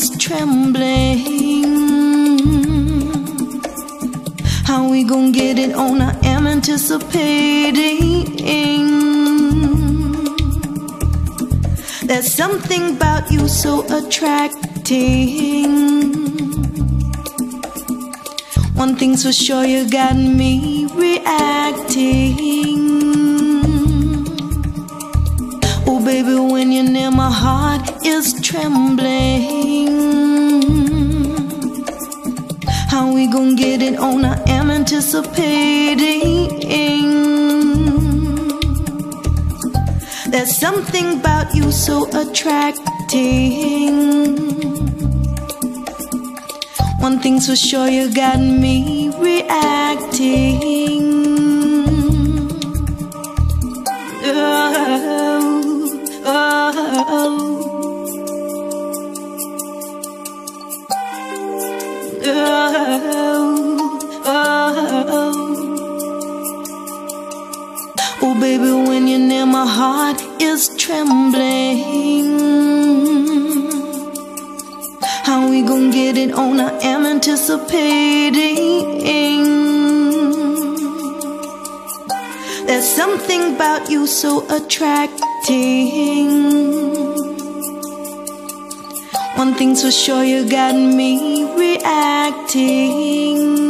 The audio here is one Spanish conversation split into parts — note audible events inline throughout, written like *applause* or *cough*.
heart trembling. How we gonna get it on? I am anticipating. There's something about you so attracting. One thing's for sure, you got me reacting. Oh, baby, when you're near, my heart is trembling. On? I am anticipating. There's something about you so attracting. One thing's for sure, you got me reacting. Oh, oh, oh, my heart is trembling. How we gonna get it on? I am anticipating. There's something about you so attracting. One thing's for sure, you got me reacting.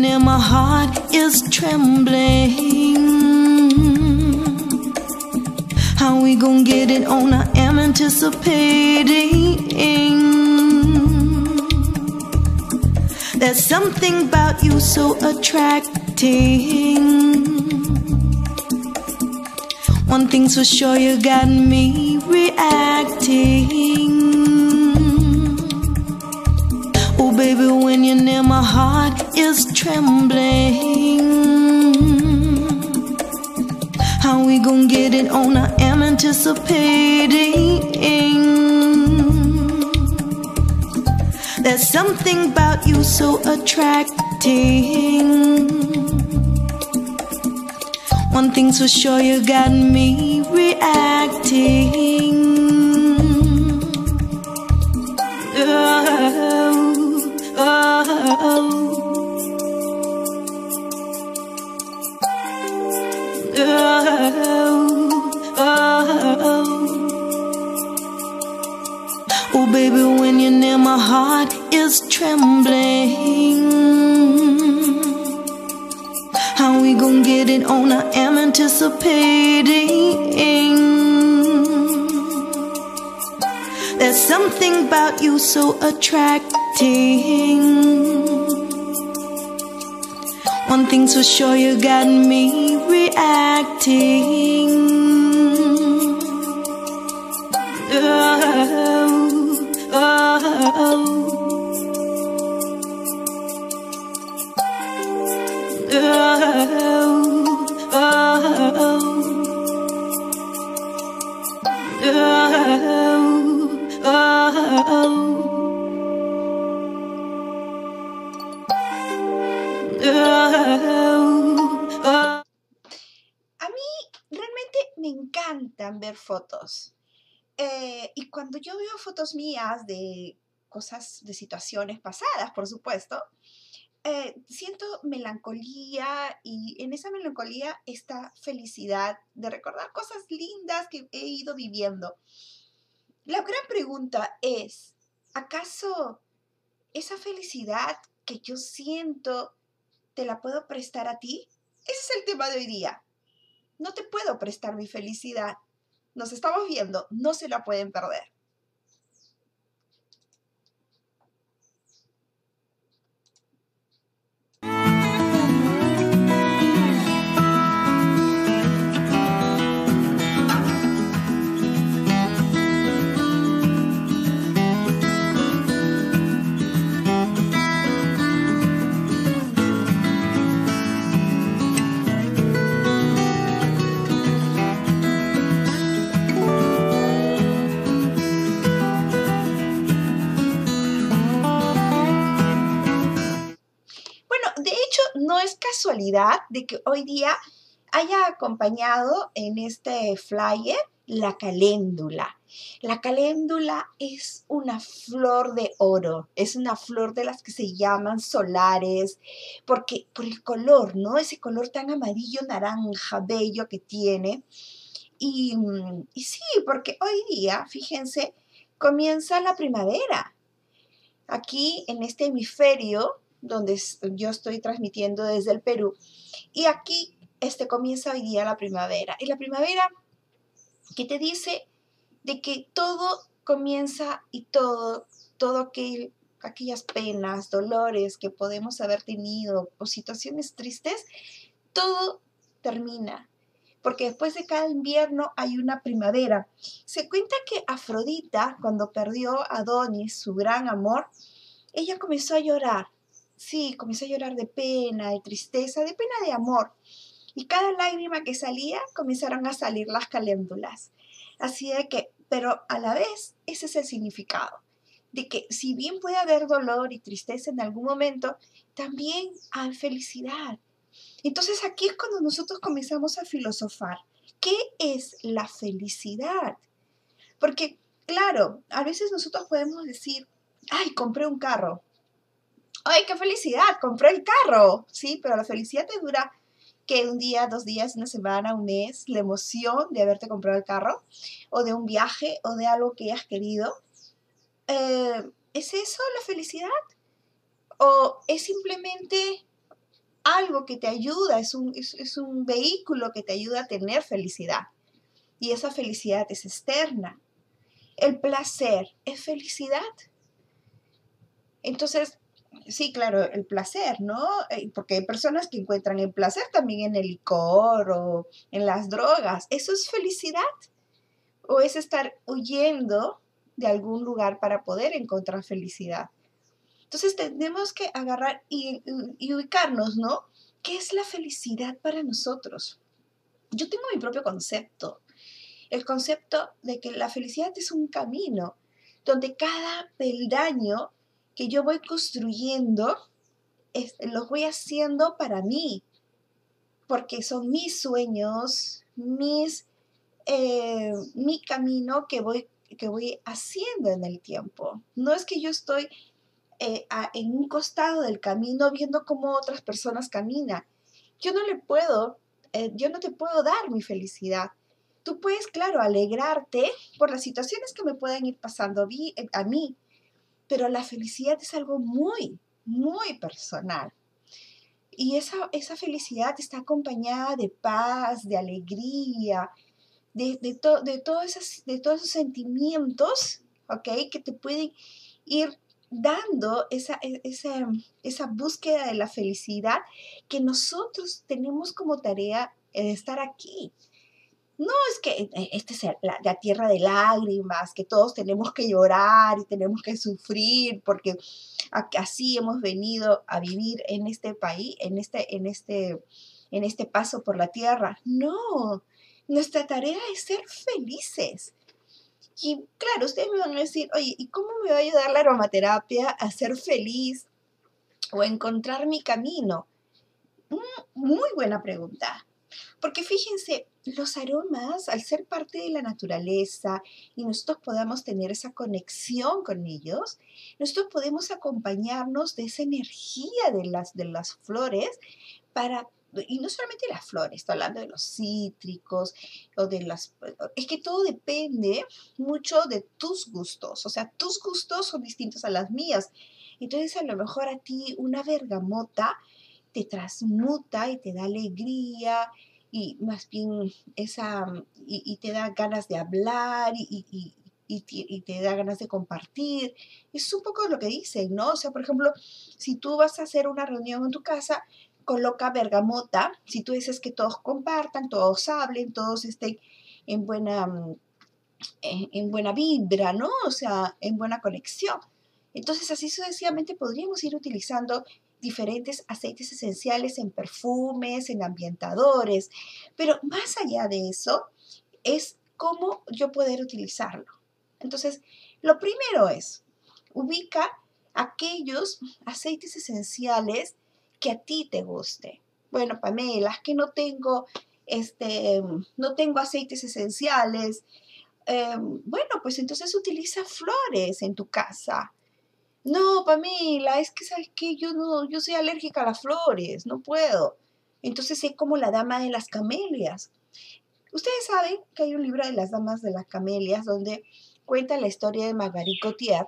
when my heart is trembling. How we gonna get it on? I am anticipating. There's something about you so attracting. One thing's for sure, you got me reacting. When you're near, my heart is trembling. How we gonna get it on? I am anticipating. There's something about you so attracting. One thing's for sure, you got me reacting. Trembling. How we gonna get it on? I am anticipating. There's something about you so attracting. One thing's for sure, you got me reacting. Oh, oh, me ver fotos. Eh, y cuando yo veo fotos mías de cosas, de situaciones pasadas, por supuesto, eh, siento melancolía y en esa melancolía esta felicidad de recordar cosas lindas que he ido viviendo. La gran pregunta es, ¿acaso esa felicidad que yo siento te la puedo prestar a ti? Ese es el tema de hoy día no te puedo prestar mi felicidad. Nos estamos viendo, no se la pueden perder. Casualidad de que hoy día haya acompañado en este flyer la caléndula. La caléndula es una flor de oro, es una flor de las que se llaman solares, porque por el color, ¿no? Ese color tan amarillo, naranja, bello que tiene. Y sí, porque hoy día, fíjense, comienza la primavera. Aquí en este hemisferio donde yo estoy transmitiendo desde el Perú. Y aquí este, comienza hoy día la primavera. Y la primavera que te dice de que todo comienza y todo, todo aquel, aquellas penas, dolores que podemos haber tenido o situaciones tristes, todo termina. Porque después de cada invierno hay una primavera. Se cuenta que Afrodita, cuando perdió a Adonis, su gran amor, ella comenzó a llorar Sí, comencé a llorar de pena, de tristeza, de pena de amor. Y cada lágrima que salía comenzaron a salir las caléndulas. Así de que, pero a la vez, ese es el significado. De que si bien puede haber dolor y tristeza en algún momento, también hay felicidad. Entonces aquí es cuando nosotros comenzamos a filosofar. ¿Qué es la felicidad? Porque, claro, a veces nosotros podemos decir, ay, compré un carro, ¡ay, qué felicidad! Compré el carro, ¿sí? Pero la felicidad te dura que un día, dos días, una semana, un mes, la emoción de haberte comprado el carro, o de un viaje, o de algo que hayas querido. Eh, ¿Es eso la felicidad? ¿O es simplemente algo que te ayuda, es un, es un vehículo que te ayuda a tener felicidad? Y esa felicidad es externa. El placer es felicidad. Entonces, sí, claro, el placer, ¿no? Eh, porque hay personas que encuentran el placer también en el licor o en las drogas. ¿Eso es felicidad? ¿O es estar huyendo de algún lugar para poder encontrar felicidad? Entonces tenemos que agarrar y, y ubicarnos, ¿no? ¿Qué es la felicidad para nosotros? Yo tengo mi propio concepto. El concepto de que la felicidad es un camino donde cada peldaño que yo voy construyendo, los voy haciendo para mí, porque son mis sueños, mis, eh, mi camino que voy, que voy haciendo en el tiempo. No es que yo estoy eh, en un costado del camino viendo cómo otras personas caminan. Yo no le puedo, eh, yo no te puedo dar mi felicidad. Tú puedes, claro, alegrarte por las situaciones que me pueden ir pasando a mí, pero la felicidad es algo muy, muy personal. Y esa, esa felicidad está acompañada de paz, de alegría, de, de, de, todos esos, de todos esos sentimientos, ¿ok? Que te pueden ir dando esa, e, esa, esa búsqueda de la felicidad que nosotros tenemos como tarea de estar aquí. No es que eh, esta es la, tierra de lágrimas, que todos tenemos que llorar y tenemos que sufrir, porque así hemos venido a vivir en este país, en este, en este, en este paso por la tierra. No, nuestra tarea es ser felices. Y claro, ustedes me van a decir, oye, ¿y cómo me va a ayudar la aromaterapia a ser feliz o a encontrar mi camino? Mm, muy buena pregunta. Porque fíjense, los aromas, al ser parte de la naturaleza y nosotros podamos tener esa conexión con ellos, nosotros podemos acompañarnos de esa energía de las, de las flores para y no solamente las flores, estoy hablando de los cítricos o de las... Es que todo depende mucho de tus gustos, o sea, tus gustos son distintos a las mías. Entonces a lo mejor a ti una bergamota te transmuta y te da alegría y más bien esa, y, te da ganas de hablar y, y, y, te da ganas de compartir. Es un poco lo que dicen, ¿no? O sea, por ejemplo, si tú vas a hacer una reunión en tu casa, coloca bergamota, si tú dices que todos compartan, todos hablen, todos estén en buena, en, buena vibra, ¿no? O sea, en buena conexión. Entonces, así sucesivamente podríamos ir utilizando diferentes aceites esenciales en perfumes, en ambientadores, pero más allá de eso es cómo yo poder utilizarlo. Entonces, lo primero es, ubica aquellos aceites esenciales que a ti te guste. Bueno, Pamela, es que no tengo, este, no tengo aceites esenciales. Em, bueno, pues entonces utiliza flores en tu casa. No, Pamela, es que sabes que yo no, yo soy alérgica a las flores, no puedo. Entonces es como la dama de las camelias. Ustedes saben que hay un libro de las damas de las camelias donde cuenta la historia de Marguerite Gautier,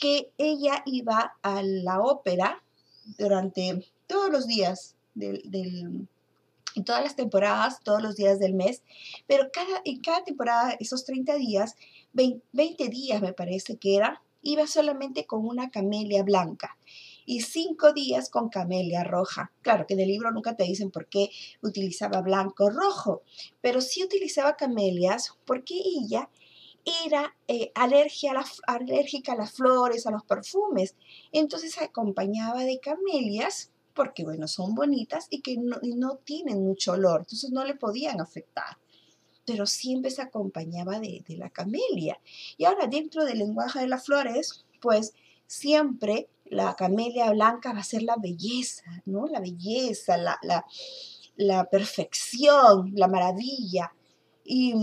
que ella iba a la ópera durante todos los días del, en todas las temporadas, todos los días del mes, pero cada, en cada temporada, esos 30 días, 20 días me parece que era, iba solamente con una camelia blanca y cinco días con camelia roja. Claro que en el libro nunca te dicen por qué utilizaba blanco o rojo, pero sí utilizaba camelias porque ella era eh, alergia a alérgica a las flores, a los perfumes. Entonces acompañaba de camelias porque, bueno, son bonitas y que no, no tienen mucho olor, entonces no le podían afectar pero siempre se acompañaba de, la camelia. Y ahora dentro del lenguaje de las flores, pues siempre la camelia blanca va a ser la belleza, ¿no? La belleza, la, la, perfección, la maravilla. Y,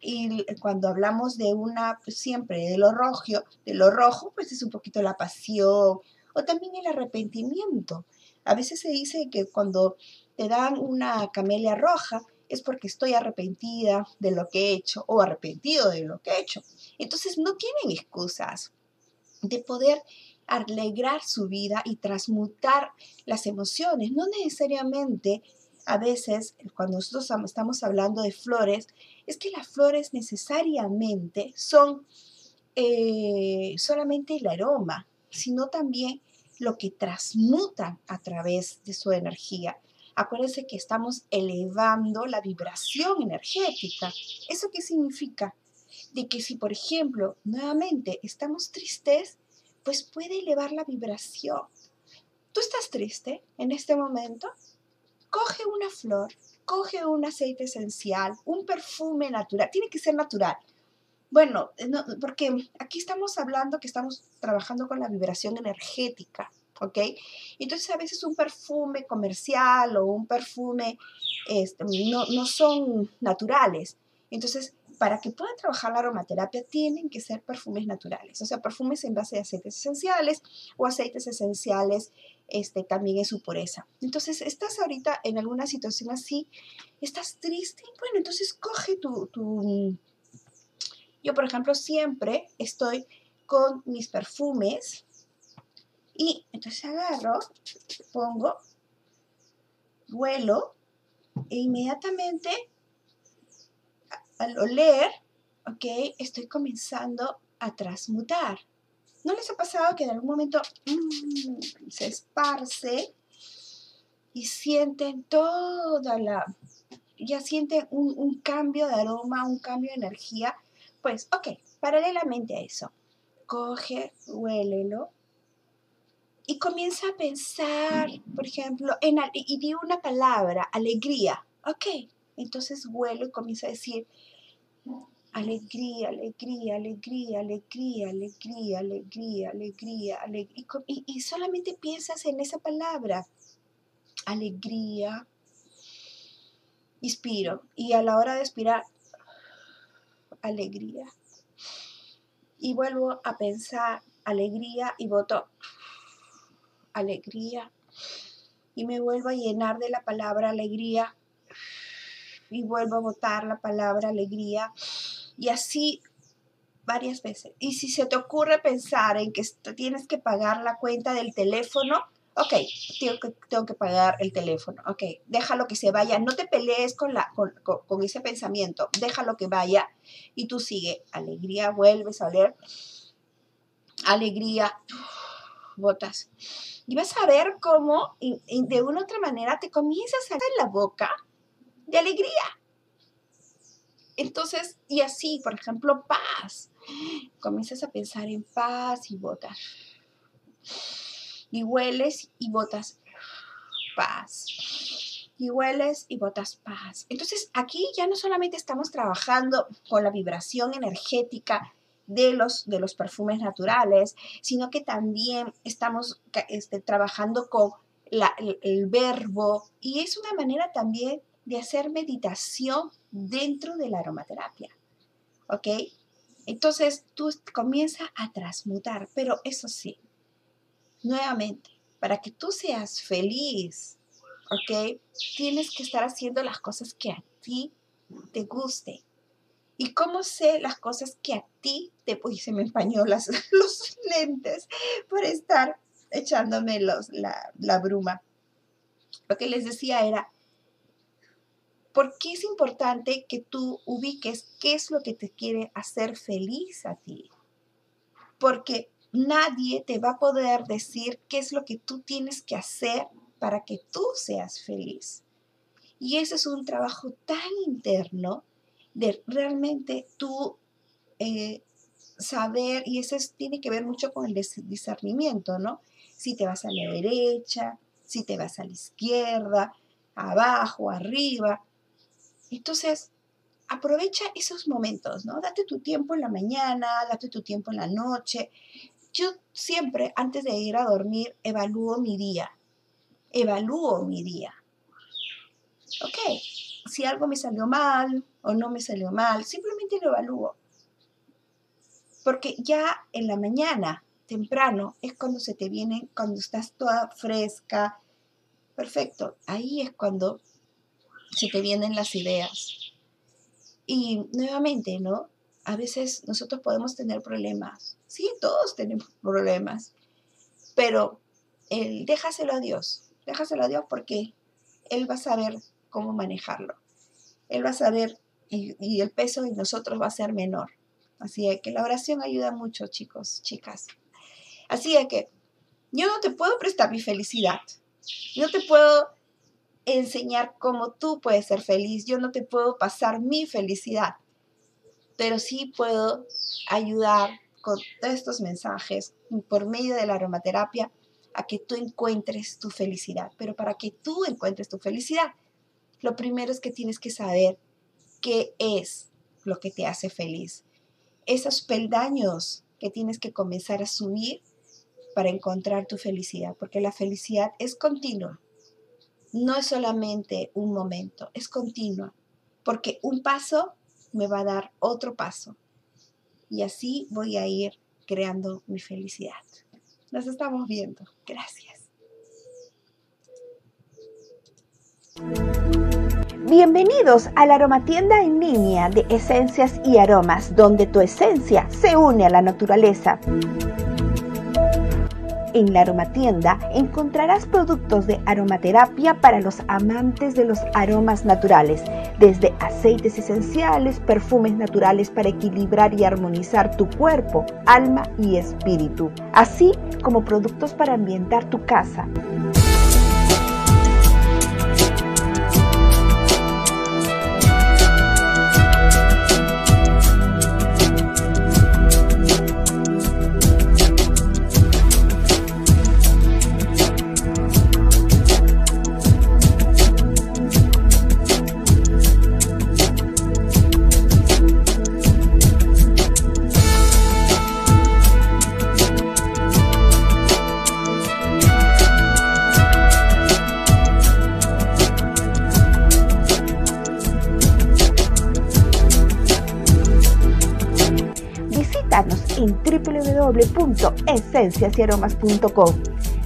y, cuando hablamos de una, pues siempre de lo rojo, de lo rojo, pues es un poquito la pasión o también el arrepentimiento. A veces se dice que cuando te dan una camelia roja, es porque estoy arrepentida de lo que he hecho o arrepentido de lo que he hecho. Entonces no tienen excusas de poder alegrar su vida y transmutar las emociones. No necesariamente a veces cuando nosotros estamos hablando de flores, es que las flores necesariamente son eh, solamente el aroma, sino también lo que transmutan a través de su energía. Acuérdense que estamos elevando la vibración energética. ¿Eso qué significa? De que si, por ejemplo, nuevamente estamos tristes, pues puede elevar la vibración. ¿Tú estás triste en este momento? Coge una flor, coge un aceite esencial, un perfume natural. Tiene que ser natural. Bueno, porque aquí estamos hablando que estamos trabajando con la vibración energética. ¿Ok? Entonces a veces un perfume comercial o un perfume este, no, no son naturales. Entonces, para que puedan trabajar la aromaterapia tienen que ser perfumes naturales, o sea, perfumes en base de aceites esenciales o aceites esenciales este, también en su pureza. Entonces, estás ahorita en alguna situación así, estás triste, bueno, entonces coge tu, tu... Yo, por ejemplo, siempre estoy con mis perfumes y entonces agarro, pongo, vuelo e inmediatamente al oler, ok, estoy comenzando a transmutar. ¿No les ha pasado que en algún momento mm, se esparce y sienten toda la, ya sienten un, un cambio de aroma, un cambio de energía? Pues, ok, paralelamente a eso, coge, huélelo, y comienza a pensar, por ejemplo, en, y di una palabra, alegría. Ok, entonces vuelo y comienza a decir, alegría, alegría, alegría, alegría, alegría, alegría, alegría, alegría. Y, y, solamente piensas en esa palabra, alegría. Inspiro. Y a la hora de expirar, alegría. Y vuelvo a pensar alegría y voto alegría. Y me vuelvo a llenar de la palabra alegría. Y vuelvo a votar la palabra alegría. Y así varias veces. Y si se te ocurre pensar en que tienes que pagar la cuenta del teléfono, ok, tengo que, tengo que pagar el teléfono, ok, déjalo que se vaya, no te pelees con, la, con, con, ese pensamiento, déjalo que vaya y tú sigue, alegría, vuelves a leer, alegría, botas. Y vas a ver cómo de una u otra manera te comienzas a hacer la boca de alegría. Entonces, y así, por ejemplo, paz. Comienzas a pensar en paz y botas. Y hueles y botas paz. Y hueles y botas paz. Entonces, aquí ya no solamente estamos trabajando con la vibración energética de los, de los perfumes naturales, sino que también estamos este, trabajando con el verbo y es una manera también de hacer meditación dentro de la aromaterapia. ¿Ok? Entonces tú comienzas a transmutar, pero eso sí, nuevamente, para que tú seas feliz, ¿ok? Tienes que estar haciendo las cosas que a ti te guste. ¿Y cómo sé las cosas que a ti te... Uy, se me empañó las, *laughs* los lentes por estar echándome los, la, la bruma. Lo que les decía era, ¿Por qué es importante que tú ubiques qué es lo que te quiere hacer feliz a ti? Porque nadie te va a poder decir qué es lo que tú tienes que hacer para que tú seas feliz. Y ese es un trabajo tan interno de realmente tú eh, saber, y eso tiene que ver mucho con el discernimiento, ¿no? Si te vas a la derecha, si te vas a la izquierda, abajo, arriba. Entonces, aprovecha esos momentos, ¿no? Date tu tiempo en la mañana, date tu tiempo en la noche. Yo siempre, antes de ir a dormir, evalúo mi día. Evalúo mi día. Ok, si algo me salió mal o no me salió mal, simplemente lo evalúo. Porque ya en la mañana, temprano, es cuando se te viene, cuando estás toda fresca. Perfecto, ahí es cuando se te vienen las ideas. Y nuevamente, ¿no? A veces nosotros podemos tener problemas. Sí, todos tenemos problemas. Pero el, déjaselo a Dios. Déjaselo a Dios porque Él va a saber cómo manejarlo. Él va a saber y, el peso de nosotros va a ser menor. Así que la oración ayuda mucho, chicos, chicas. Así que yo no te puedo prestar mi felicidad. No te puedo enseñar cómo tú puedes ser feliz. Yo no te puedo pasar mi felicidad, pero sí puedo ayudar con estos mensajes por medio de la aromaterapia a que tú encuentres tu felicidad. Pero para que tú encuentres tu felicidad, lo primero es que tienes que saber qué es lo que te hace feliz. Esos peldaños que tienes que comenzar a subir para encontrar tu felicidad, porque la felicidad es continua no es solamente un momento, es continua, porque un paso me va a dar otro paso y así voy a ir creando mi felicidad. Nos estamos viendo. Gracias. Bienvenidos a la aromatienda en línea de esencias y aromas, donde tu esencia se une a la naturaleza. En la aromatienda encontrarás productos de aromaterapia para los amantes de los aromas naturales, desde aceites esenciales, perfumes naturales para equilibrar y armonizar tu cuerpo, alma y espíritu, así como productos para ambientar tu casa. En www.esenciasaromas.com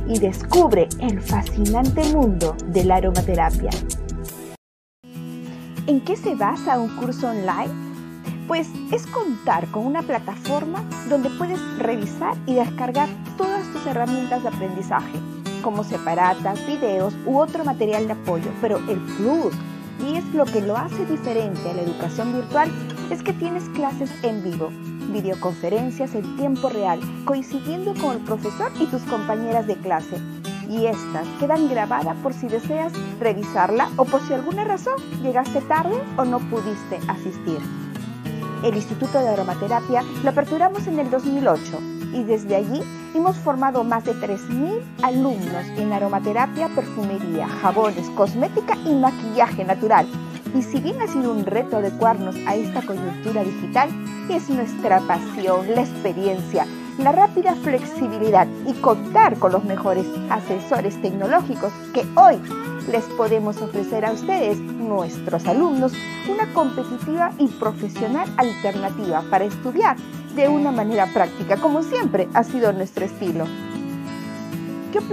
y descubre el fascinante mundo de la aromaterapia. ¿En qué se basa un curso online? Pues es contar con una plataforma donde puedes revisar y descargar todas tus herramientas de aprendizaje, como separatas, videos u otro material de apoyo. Pero el plus, y es lo que lo hace diferente a la educación virtual, es que tienes clases en vivo, videoconferencias en tiempo real, coincidiendo con el profesor y tus compañeras de clase y estas quedan grabadas por si deseas revisarla o por si alguna razón llegaste tarde o no pudiste asistir. El Instituto de Aromaterapia lo aperturamos en el 2008 y desde allí hemos formado más de 3.000 alumnos en aromaterapia, perfumería, jabones, cosmética y maquillaje natural. Y si bien ha sido un reto adecuarnos a esta coyuntura digital, es nuestra pasión, la experiencia, la rápida flexibilidad y contar con los mejores asesores tecnológicos que hoy les podemos ofrecer a ustedes, nuestros alumnos, una competitiva y profesional alternativa para estudiar de una manera práctica, como siempre ha sido nuestro estilo.